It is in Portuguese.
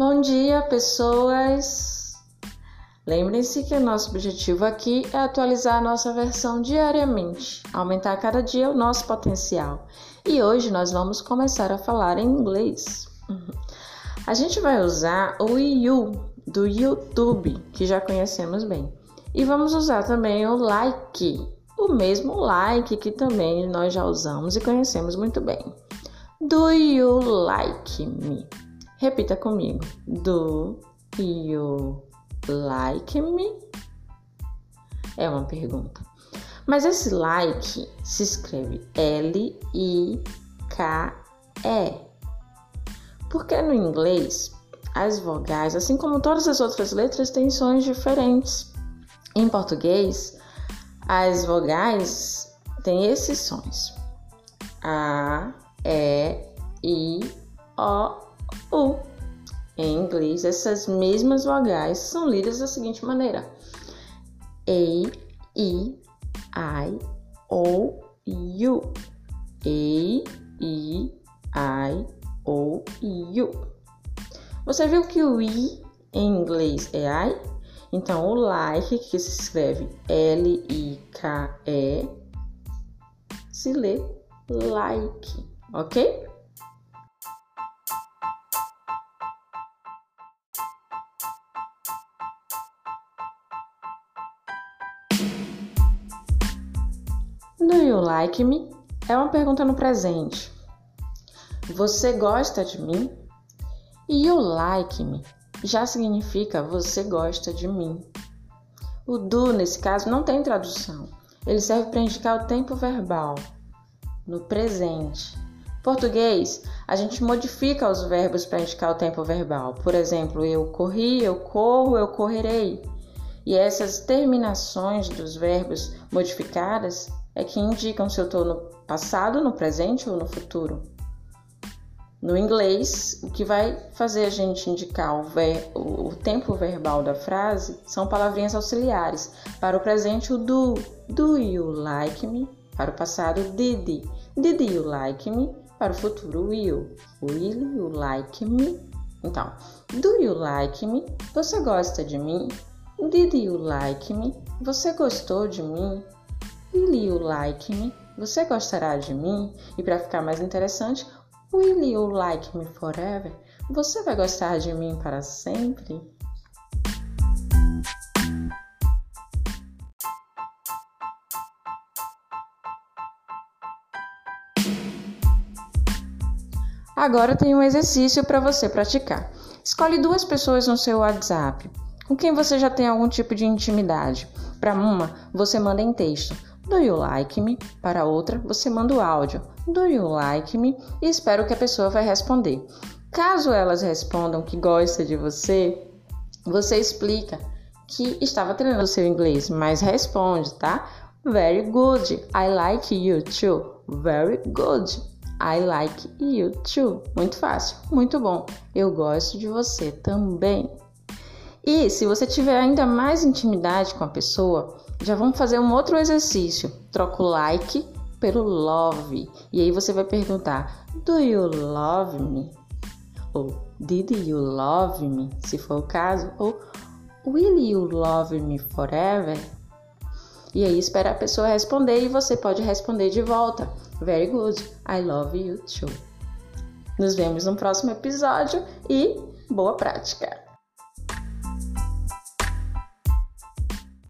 Bom dia, pessoas! Lembrem-se que o nosso objetivo aqui é atualizar a nossa versão diariamente, aumentar cada dia o nosso potencial. E hoje nós vamos começar a falar em inglês. A gente vai usar o you do YouTube, que já conhecemos bem. E vamos usar também o like, o mesmo like que também nós já usamos e conhecemos muito bem. Do you like me? Repita comigo. Do you like me? É uma pergunta. Mas esse like se escreve L-I-K-E. Porque no inglês as vogais, assim como todas as outras letras, têm sons diferentes. Em português, as vogais têm esses sons: A, E, I, O, inglês, essas mesmas vogais são lidas da seguinte maneira: A, E, I, O, U. A, E, I, O, U. Você viu que o I em inglês é I? Então, o like, que se escreve L-I-K-E, se lê like, ok? Do you like me? É uma pergunta no presente. Você gosta de mim? E you like me já significa você gosta de mim. O do, nesse caso, não tem tradução. Ele serve para indicar o tempo verbal no presente. Português, a gente modifica os verbos para indicar o tempo verbal. Por exemplo, eu corri, eu corro, eu correrei. E essas terminações dos verbos modificadas é que indicam se eu estou no passado, no presente ou no futuro. No inglês, o que vai fazer a gente indicar o, ver, o, tempo verbal da frase são palavrinhas auxiliares. Para o presente, o do. Do you like me? Para o passado, did. Did you like me? Para o futuro, will. Will you like me? Então, do you like me? Você gosta de mim? Did you like me? Você gostou de mim? Will you like me? Você gostará de mim? E para ficar mais interessante, Will you like me forever? Você vai gostar de mim para sempre? Agora tem um exercício para você praticar. Escolhe duas pessoas no seu WhatsApp com quem você já tem algum tipo de intimidade. Para uma, você manda em texto Do you like me? Para outra, você manda o áudio Do you like me? E espero que a pessoa vai responder. Caso elas respondam que gosta de você, você explica que estava treinando seu inglês, mas responde, tá? Very good. I like you too. Very good. I like you too. Muito fácil, muito bom. Eu gosto de você também. E se você tiver ainda mais intimidade com a pessoa, já vamos fazer um outro exercício. Troca o like pelo love. E aí você vai perguntar: Do you love me? Ou Did you love me? Se for o caso, ou Will you love me forever? E aí espera a pessoa responder e você pode responder de volta. Very good. I love you too. Nos vemos no próximo episódio e boa prática!